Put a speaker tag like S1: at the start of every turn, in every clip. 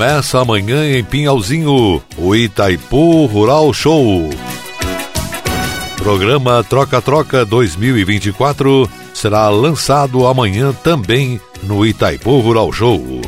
S1: Começa amanhã em Pinhalzinho, o Itaipu Rural Show. Programa Troca-Troca 2024 será lançado amanhã também no Itaipu Rural Show.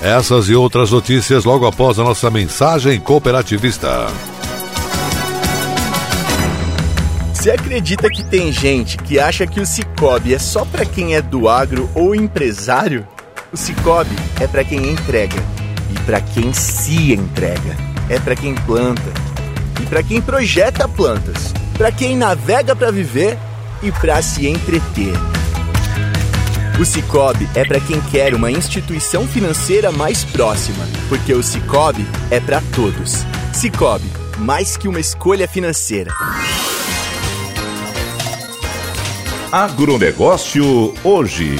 S1: Essas e outras notícias logo após a nossa mensagem cooperativista.
S2: Você acredita que tem gente que acha que o Cicobi é só para quem é do agro ou empresário? O Cicobi é para quem entrega e para quem se entrega. É para quem planta e para quem projeta plantas, para quem navega para viver e para se entreter. O Cicobi é para quem quer uma instituição financeira mais próxima, porque o Cicobi é para todos. Cicobi, mais que uma escolha financeira.
S3: Agronegócio hoje.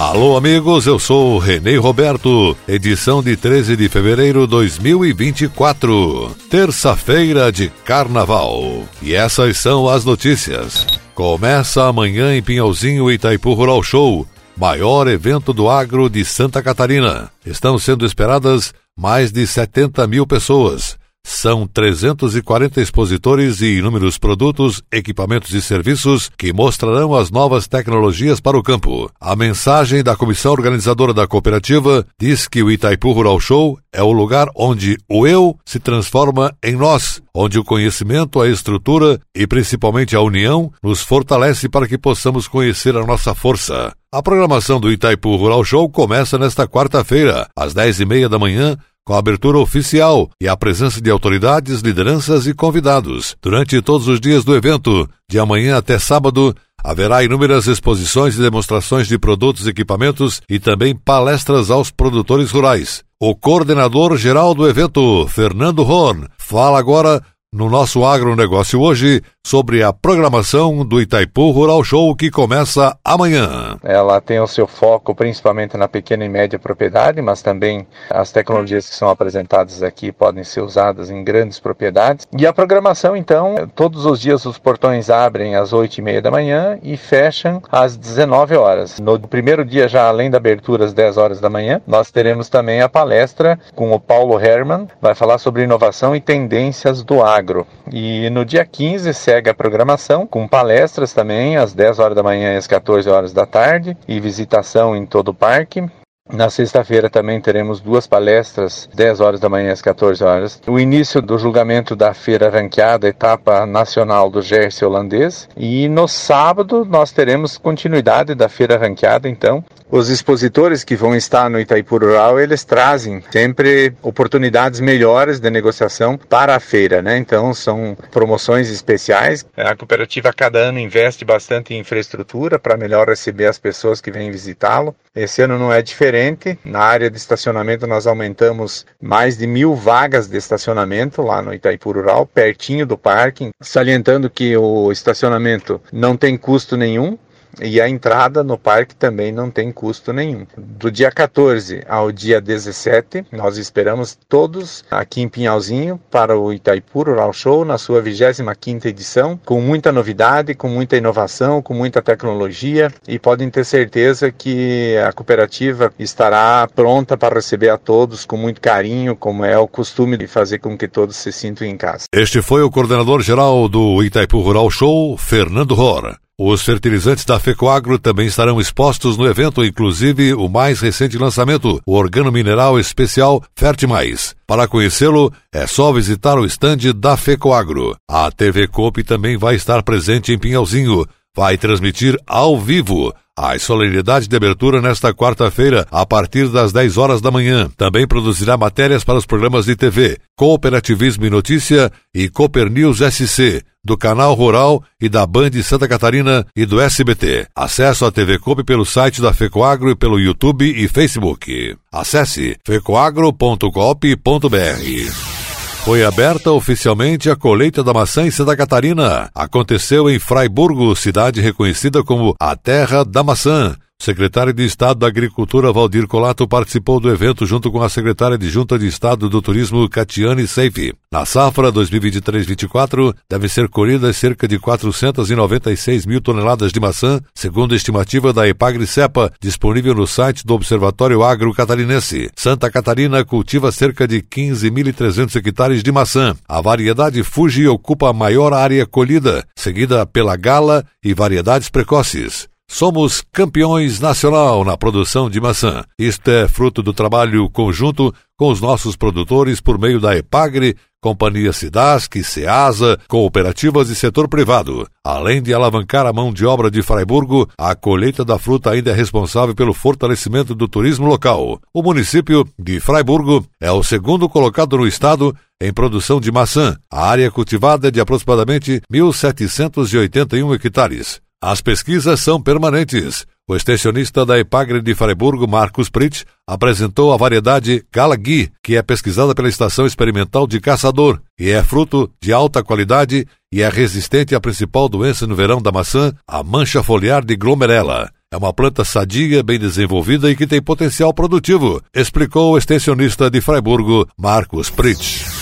S1: Alô, amigos, eu sou Renê Roberto, edição de 13 de fevereiro de 2024, terça-feira de carnaval. E essas são as notícias. Começa amanhã em Pinhalzinho Itaipu Rural Show, maior evento do agro de Santa Catarina. Estão sendo esperadas mais de 70 mil pessoas. São 340 expositores e inúmeros produtos, equipamentos e serviços que mostrarão as novas tecnologias para o campo. A mensagem da comissão organizadora da cooperativa diz que o Itaipu Rural Show é o lugar onde o eu se transforma em nós, onde o conhecimento, a estrutura e principalmente a união nos fortalece para que possamos conhecer a nossa força. A programação do Itaipu Rural Show começa nesta quarta-feira, às dez e meia da manhã, com a abertura oficial e a presença de autoridades, lideranças e convidados. Durante todos os dias do evento, de amanhã até sábado, haverá inúmeras exposições e demonstrações de produtos e equipamentos e também palestras aos produtores rurais. O coordenador geral do evento, Fernando Horn, fala agora no nosso agronegócio hoje sobre a programação do Itaipu Rural Show que começa amanhã.
S4: Ela tem o seu foco principalmente na pequena e média propriedade, mas também as tecnologias que são apresentadas aqui podem ser usadas em grandes propriedades. E a programação, então, todos os dias os portões abrem às 8 e meia da manhã e fecham às 19 horas. No primeiro dia, já além da abertura às 10 horas da manhã, nós teremos também a palestra com o Paulo Herman, vai falar sobre inovação e tendências do agro agro. E no dia 15 segue a programação, com palestras também, às 10 horas da manhã e às 14 horas da tarde, e visitação em todo o parque. Na sexta-feira também teremos duas palestras, 10 horas da manhã às 14 horas. O início do julgamento da feira ranqueada, etapa nacional do Jersey holandês. E no sábado nós teremos continuidade da feira ranqueada, então. Os expositores que vão estar no Itaipu Rural, eles trazem sempre oportunidades melhores de negociação para a feira, né? Então são promoções especiais. A cooperativa cada ano investe bastante em infraestrutura para melhor receber as pessoas que vêm visitá-lo. Esse ano não é diferente. Na área de estacionamento, nós aumentamos mais de mil vagas de estacionamento lá no Itaipu Rural, pertinho do parque, salientando que o estacionamento não tem custo nenhum. E a entrada no parque também não tem custo nenhum. Do dia 14 ao dia 17, nós esperamos todos aqui em Pinhalzinho para o Itaipu Rural Show na sua 25ª edição, com muita novidade, com muita inovação, com muita tecnologia e podem ter certeza que a cooperativa estará pronta para receber a todos com muito carinho, como é o costume de fazer com que todos se sintam em casa.
S1: Este foi o coordenador geral do Itaipu Rural Show, Fernando Rora. Os fertilizantes da Fecoagro também estarão expostos no evento, inclusive o mais recente lançamento, o organo mineral especial Fertimais. Para conhecê-lo, é só visitar o estande da Fecoagro. A TV Coop também vai estar presente em Pinhalzinho. Vai transmitir ao vivo a solenidade de abertura nesta quarta-feira, a partir das 10 horas da manhã. Também produzirá matérias para os programas de TV Cooperativismo e Notícia e Cooper News SC, do Canal Rural e da Band Santa Catarina e do SBT. Acesso à TV Coop pelo site da Fecoagro e pelo YouTube e Facebook. Acesse fecoagro.coop.br. Foi aberta oficialmente a colheita da maçã em Santa Catarina. Aconteceu em Fraiburgo, cidade reconhecida como a Terra da Maçã. Secretário de Estado da Agricultura, Valdir Colato, participou do evento junto com a secretária de Junta de Estado do Turismo, Catiane Seife. Na safra 2023-24, devem ser colhidas cerca de 496 mil toneladas de maçã, segundo a estimativa da Epagri-Cepa, disponível no site do Observatório Agro Catarinense. Santa Catarina cultiva cerca de 15.300 hectares de maçã. A variedade Fuji ocupa a maior área colhida, seguida pela Gala e variedades precoces. Somos campeões nacional na produção de maçã. Isto é fruto do trabalho conjunto com os nossos produtores por meio da EPAGRE, Companhia Cidasc, SEASA, cooperativas e setor privado. Além de alavancar a mão de obra de Freiburgo, a colheita da fruta ainda é responsável pelo fortalecimento do turismo local. O município de Freiburgo é o segundo colocado no estado em produção de maçã. A área cultivada é de aproximadamente 1.781 hectares. As pesquisas são permanentes. O extensionista da Epagre de Freiburgo, Marcos Pritch, apresentou a variedade Galagui, que é pesquisada pela Estação Experimental de Caçador e é fruto de alta qualidade e é resistente à principal doença no verão da maçã, a mancha foliar de glomerela. É uma planta sadia, bem desenvolvida e que tem potencial produtivo, explicou o extensionista de Freiburgo, Marcos Pritch.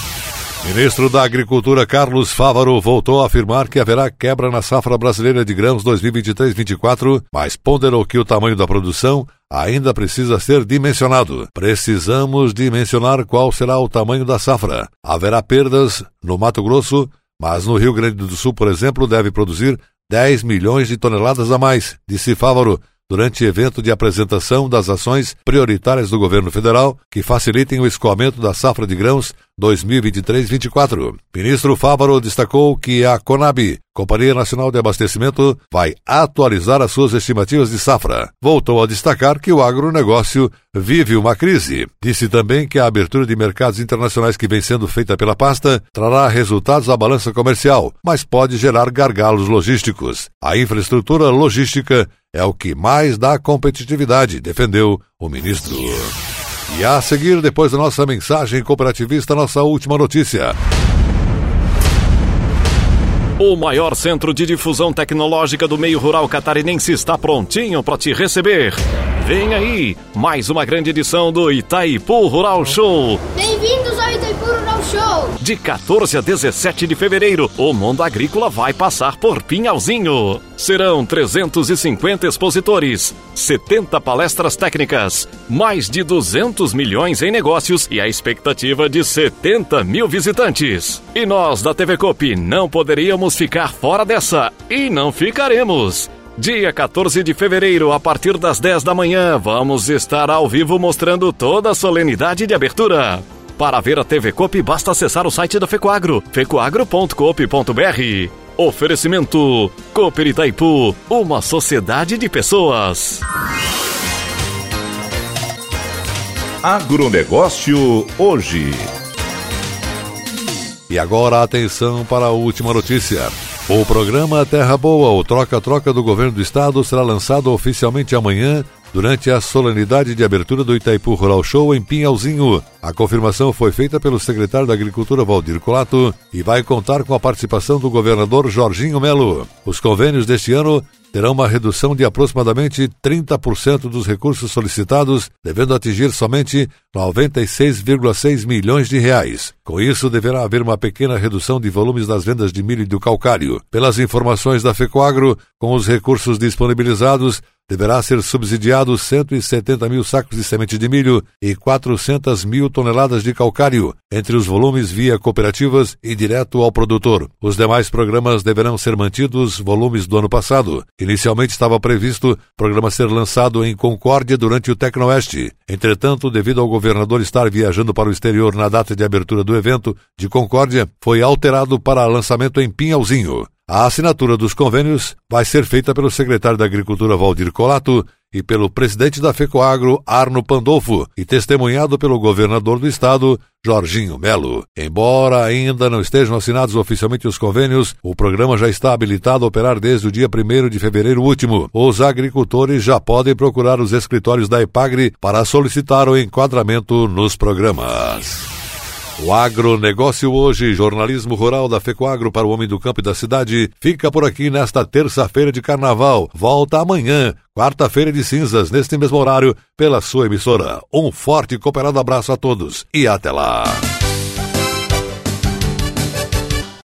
S1: Ministro da Agricultura Carlos Fávaro voltou a afirmar que haverá quebra na safra brasileira de grãos 2023-24, mas ponderou que o tamanho da produção ainda precisa ser dimensionado. Precisamos dimensionar qual será o tamanho da safra. Haverá perdas no Mato Grosso, mas no Rio Grande do Sul, por exemplo, deve produzir 10 milhões de toneladas a mais, disse Fávaro durante evento de apresentação das ações prioritárias do governo federal que facilitem o escoamento da safra de grãos 2023-24. Ministro Fávaro destacou que a Conab, Companhia Nacional de Abastecimento, vai atualizar as suas estimativas de safra. Voltou a destacar que o agronegócio vive uma crise. Disse também que a abertura de mercados internacionais que vem sendo feita pela pasta trará resultados à balança comercial, mas pode gerar gargalos logísticos. A infraestrutura logística é o que mais dá competitividade, defendeu o ministro. E a seguir, depois da nossa mensagem cooperativista, nossa última notícia.
S5: O maior centro de difusão tecnológica do meio rural catarinense está prontinho para te receber. Vem aí, mais uma grande edição do Itaipu Rural Show.
S6: Bem-vindos ao Itaipu Rural Show.
S5: De 14 a 17 de fevereiro, o mundo agrícola vai passar por Pinhalzinho. Serão 350 expositores, 70 palestras técnicas, mais de 200 milhões em negócios e a expectativa de 70 mil visitantes. E nós da TV Cop não poderíamos ficar fora dessa e não ficaremos. Dia 14 de fevereiro, a partir das 10 da manhã, vamos estar ao vivo mostrando toda a solenidade de abertura. Para ver a TV Coop, basta acessar o site da Fecoagro, fecoagro.coop.br. Oferecimento Cooper Itaipu, uma sociedade de pessoas.
S3: Agronegócio hoje.
S1: E agora atenção para a última notícia. O programa Terra Boa, o troca-troca do governo do estado, será lançado oficialmente amanhã durante a solenidade de abertura do Itaipu Rural Show em Pinhalzinho. A confirmação foi feita pelo secretário da Agricultura Valdir Colato e vai contar com a participação do governador Jorginho Melo. Os convênios deste ano terão uma redução de aproximadamente 30% dos recursos solicitados, devendo atingir somente 96,6 milhões de reais. Com isso, deverá haver uma pequena redução de volumes das vendas de milho e do calcário. Pelas informações da FECOAGRO, com os recursos disponibilizados, deverá ser subsidiado 170 mil sacos de semente de milho e 400 mil toneladas de calcário, entre os volumes via cooperativas e direto ao produtor. Os demais programas deverão ser mantidos volumes do ano passado. Inicialmente estava previsto o programa ser lançado em Concórdia durante o Tecnoeste. Entretanto, devido ao governador estar viajando para o exterior na data de abertura do evento de Concórdia, foi alterado para lançamento em Pinhalzinho. A assinatura dos convênios vai ser feita pelo secretário da Agricultura Valdir Colato e pelo presidente da FECOAGRO, Arno Pandolfo, e testemunhado pelo governador do estado, Jorginho Melo. Embora ainda não estejam assinados oficialmente os convênios, o programa já está habilitado a operar desde o dia 1 de fevereiro último. Os agricultores já podem procurar os escritórios da EPAGRE para solicitar o enquadramento nos programas. O agronegócio hoje, jornalismo rural da Fecoagro para o homem do campo e da cidade, fica por aqui nesta terça-feira de carnaval. Volta amanhã, quarta-feira de cinzas, neste mesmo horário, pela sua emissora. Um forte e cooperado abraço a todos e até lá.